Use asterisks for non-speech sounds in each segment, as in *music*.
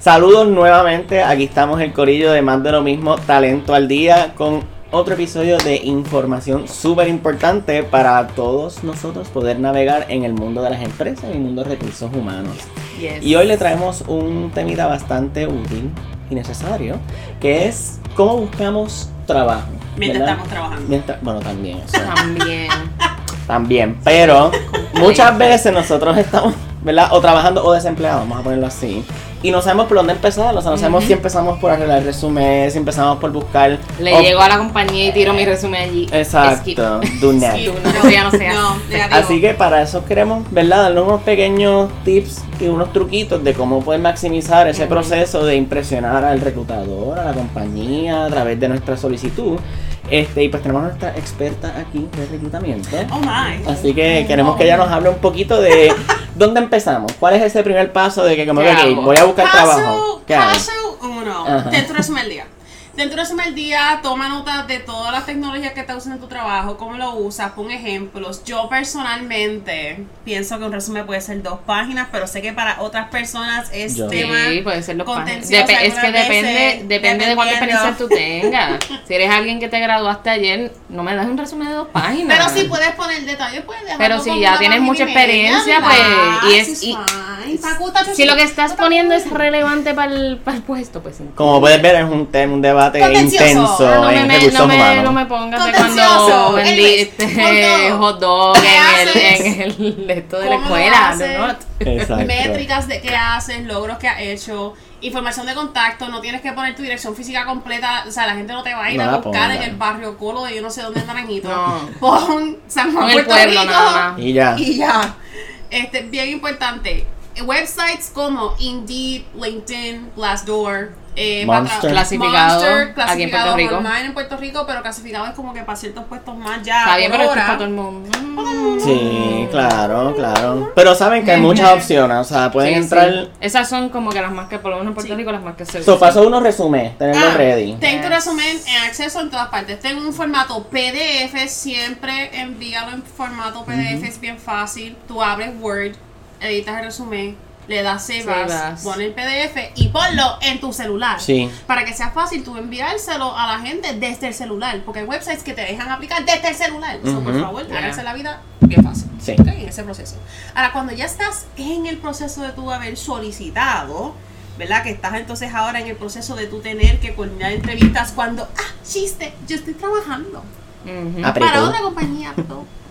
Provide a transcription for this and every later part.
Saludos nuevamente, aquí estamos el corillo de más de lo mismo, talento al día, con otro episodio de información súper importante para todos nosotros poder navegar en el mundo de las empresas y el mundo de recursos humanos. Yes. Y hoy le traemos un temita bastante útil y necesario, que es cómo buscamos trabajo. Mientras ¿verdad? estamos trabajando. Mientras- bueno, también. eso. También. *laughs* También, pero *laughs* muchas veces nosotros estamos, ¿verdad? O trabajando o desempleados, vamos a ponerlo así. Y no sabemos por dónde empezar, o sea, no sabemos si empezamos por arreglar el resumen, si empezamos por buscar... Le o- llego a la compañía y tiro mi resumen allí. Exacto, *laughs* do not. Sí, No, ya no. Así que para eso queremos, ¿verdad? Darle unos pequeños tips y unos truquitos de cómo poder maximizar ese proceso de impresionar al reclutador, a la compañía, a través de nuestra solicitud. Este, y pues tenemos a nuestra experta aquí de reclutamiento. Oh my. Así que queremos que ella nos hable un poquito de *laughs* dónde empezamos. ¿Cuál es ese primer paso de que como ¿Qué que hago? voy a buscar Paso, trabajo? ¿Qué hago? paso uno. Ajá. Dentro de resumen el día. Dentro de resumen el día, toma nota de todas las tecnologías que estás usando en tu trabajo, cómo lo usas, pon ejemplos. Yo personalmente pienso que un resumen puede ser dos páginas, pero sé que para otras personas es Yo- tema. Sí, puede ser los páginas. es que depende, depende de cuánta experiencia tú tengas. Si eres alguien que te graduaste ayer, no me das un resumen de dos páginas. Pero si puedes poner detalles, puedes dejarlo Pero si ya tienes mucha media, experiencia, pues, y es- y- Si lo que estás poniendo es relevante para el, para el puesto, pues sí. Como puedes ver es un, tema, un debate Intenso Ah, no, en me, recursos no, me, humanos. no me pongas de cuando vendiste hot dog. dog ¿Qué en el, en el de esto de la ¿Cómo lo escuela? ¿no? Métricas de qué haces, logros que has hecho, información de contacto, no tienes que poner tu dirección física completa, o sea, la gente no te va a ir No a buscar en el barrio Colo de yo no sé dónde en Naranjito. No. Pon San Juan, Puerto pueblo Rico. nada más. Y ya. Y ya. Este, bien importante. Websites como Indeed, LinkedIn, Glassdoor, eh, Monster. para- Clasificado Monster, aquí en clasificado Puerto Rico. online en Puerto Rico, pero clasificado es como que para ciertos puestos más ya. Está bien, pero esto es para todo el mundo. Mm. Sí, claro, claro. Pero saben que hay muchas opciones, o sea, pueden Sí, entrar... sí. Esas son como que las más que, por lo menos en Puerto Sí. Rico, las más que se So, usan. paso uno, resumen, tenerlo Ah, ready. Ten tu Yes. resumen en acceso en todas partes. Ten un formato PDF, siempre envíalo en formato PDF, es bien fácil. Tú abres Word, editas el resumen, le das save, Save as, as. pon el PDF y ponlo en tu celular. Sí. Para que sea fácil tú enviárselo a la gente desde el celular. Porque hay websites que te dejan aplicar desde el celular. So, por favor, Yeah. háganse la vida bien fácil. Sí. En ese proceso. Ahora, cuando ya estás en el proceso de tú haber solicitado, ¿verdad? Que estás entonces ahora en el proceso de tú tener que coordinar entrevistas cuando, ah, chiste, yo estoy trabajando para otra compañía,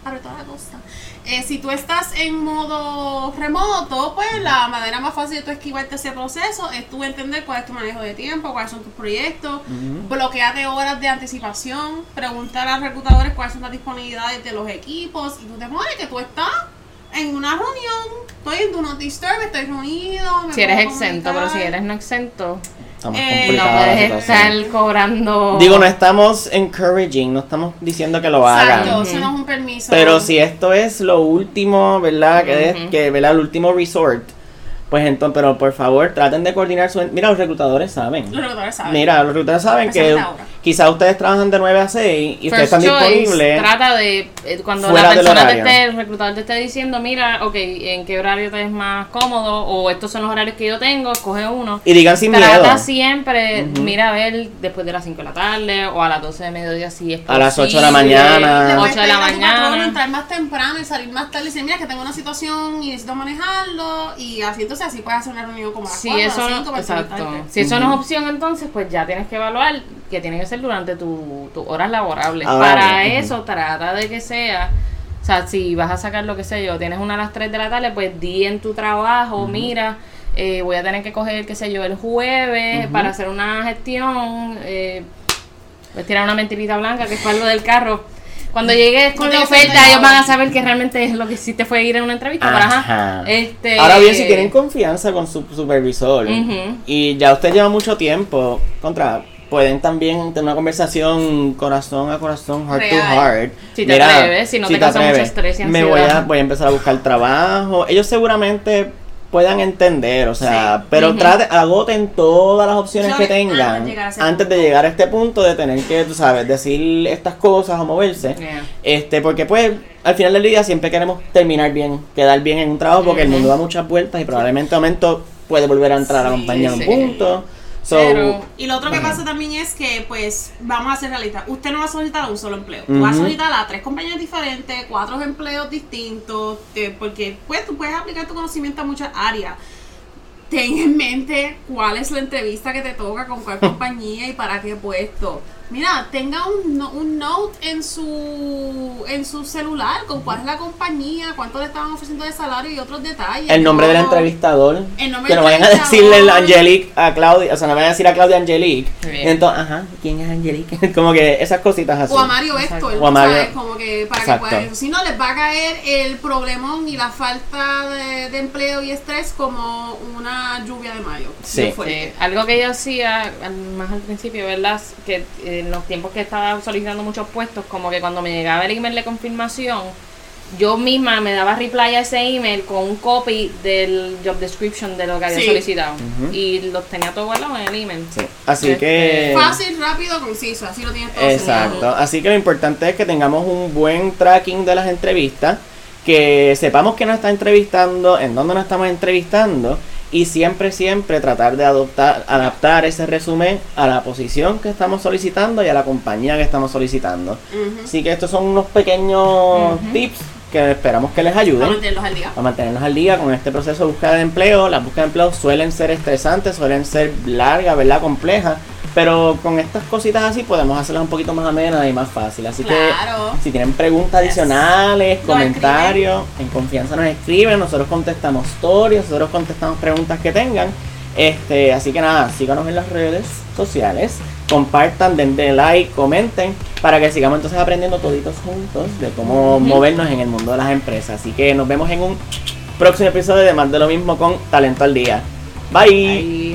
apretó, apretó la cosa. Eh, si tú estás en modo remoto, pues la manera más fácil de tú esquivarte ese proceso es tú entender cuál es tu manejo de tiempo, cuáles son tus proyectos, bloqueate horas de anticipación, preguntar a los reclutadores cuáles son las disponibilidades de los equipos y tú te pones que tú estás en una reunión, estoy en Do Not Disturb, estoy reunido. me Si eres exento, pero si eres no exento, Está más Eh, no puedes estar cobrando. Digo, no estamos encouraging, no estamos diciendo que lo hagan. Exacto, eso no es un permiso. Pero si esto es lo último, ¿verdad? Que, es, que ¿verdad? El último resort. Pues entonces, pero por favor, traten de coordinar su... Mira, los reclutadores saben. Los reclutadores saben. Mira, los reclutadores saben que. Quizás ustedes trabajan de 9 a 6 y ustedes First están choice, disponibles. Trata de, eh, cuando la persona te esté, el reclutador te esté diciendo, mira, ok, en qué horario te es más cómodo, o estos son los horarios que yo tengo, escoge uno. Y digan sin Trata miedo. siempre, Ujú. mira a ver después de las 5 de la tarde, o a las 12 de mediodía si es A las ocho de la posible, mañana. Le 8 puedes de la mañana. entrar más temprano y salir más tarde y decir, mira que tengo una situación y necesito manejarlo y así entonces así puedes hacer una reunión como a las Si 4, a eso, las no, 5 para exacto. si eso no es opción, entonces pues ya tienes que evaluar que tiene que ser durante tu, tus horas laborables. Ahora, Para eso trata de que sea, o sea, si vas a sacar lo que sé yo, tienes una a las 3 de la tarde, pues di en tu trabajo, mira, eh, voy a tener que coger, qué sé yo, el jueves para hacer una gestión, eh, pues tirar una mentirita blanca, que fue algo del carro. Cuando llegues con No la oferta, ellos van a saber que realmente es lo que hiciste fue ir a una entrevista. pero ajá, Ajá. este, Ahora bien, si tienen confianza con su supervisor y ya usted lleva mucho tiempo, contra, pueden también tener una conversación corazón a corazón, heart to heart. Si te atreves, si no te causa mucho estrés y Me voy a, ansiedad. voy a empezar a buscar trabajo. Ellos seguramente puedan entender, o sea, Sí. pero trate, agoten todas las opciones que tengan antes de llegar a antes de llegar a este punto de tener que, tú sabes, decir estas cosas o moverse. Yeah. Este, porque pues al final del día siempre queremos terminar bien, quedar bien en un trabajo porque el mundo da muchas vueltas y probablemente momento puede volver a entrar a la Sí, compañía en un punto. So, Pero- Y lo otro que pasa también es que, pues, vamos a ser realistas. Usted no va a solicitar a un solo empleo. Tú vas a solicitar a tres compañías diferentes, cuatro empleos distintos, eh, porque, pues, tú puedes aplicar tu conocimiento a muchas áreas. Ten en mente cuál es la entrevista que te toca, con cuál *laughs* compañía y para qué puesto. Mira, tenga un, no- un note en su en su celular con cuál es la compañía, cuánto le estaban ofreciendo de salario y otros detalles. el nombre del entrevistador. El nombre que no vayan a decirle el entrevistador. Angelique a Claudia, o sea, no vayan a decir a Claudia Angelique. Bien. Entonces, ajá, ¿quién es Angelique? *laughs* Como que esas cositas así. O a Mario Exacto. Héctor, O a Mario- ¿sabes? Como que para Exacto. que puedan. Si no, les va a caer el problemón y la falta de, de empleo y estrés como una lluvia de mayo. Sí. Algo que yo hacía más al principio, ¿verdad? Que en los tiempos que estaba solicitando muchos puestos, como que cuando me llegaba el email de confirmación, yo misma me daba reply a ese email con un copy del job description de lo que había Sí. solicitado. Y los tenía todo guardado en el email. Sí, Así Este, que... Fácil, rápido, conciso. Así lo tienes todo. Exacto. señalado. Así que lo importante es que tengamos un buen tracking de las entrevistas, que sepamos que nos está entrevistando, en dónde nos estamos entrevistando y siempre, siempre tratar de adoptar, adaptar ese resumen a la posición que estamos solicitando y a la compañía que estamos solicitando. Así que estos son unos pequeños tips que esperamos que les ayuden mantenerlos al día. a mantenernos al día con este proceso de búsqueda de empleo. Las búsquedas de empleo suelen ser estresantes, suelen ser largas, ¿verdad? Complejas. Pero con estas cositas así podemos hacerlas un poquito más amenas y más fácil. Así Claro. que si tienen preguntas adicionales, comentarios, en confianza nos escriben. Nosotros contestamos stories, nosotros contestamos preguntas que tengan. Este, así que nada, síganos en las redes sociales, compartan, denle like, comenten, para que sigamos entonces aprendiendo toditos juntos de cómo movernos en el mundo de las empresas. Así que nos vemos en un próximo episodio de Más de lo mismo con Talento al Día. Bye.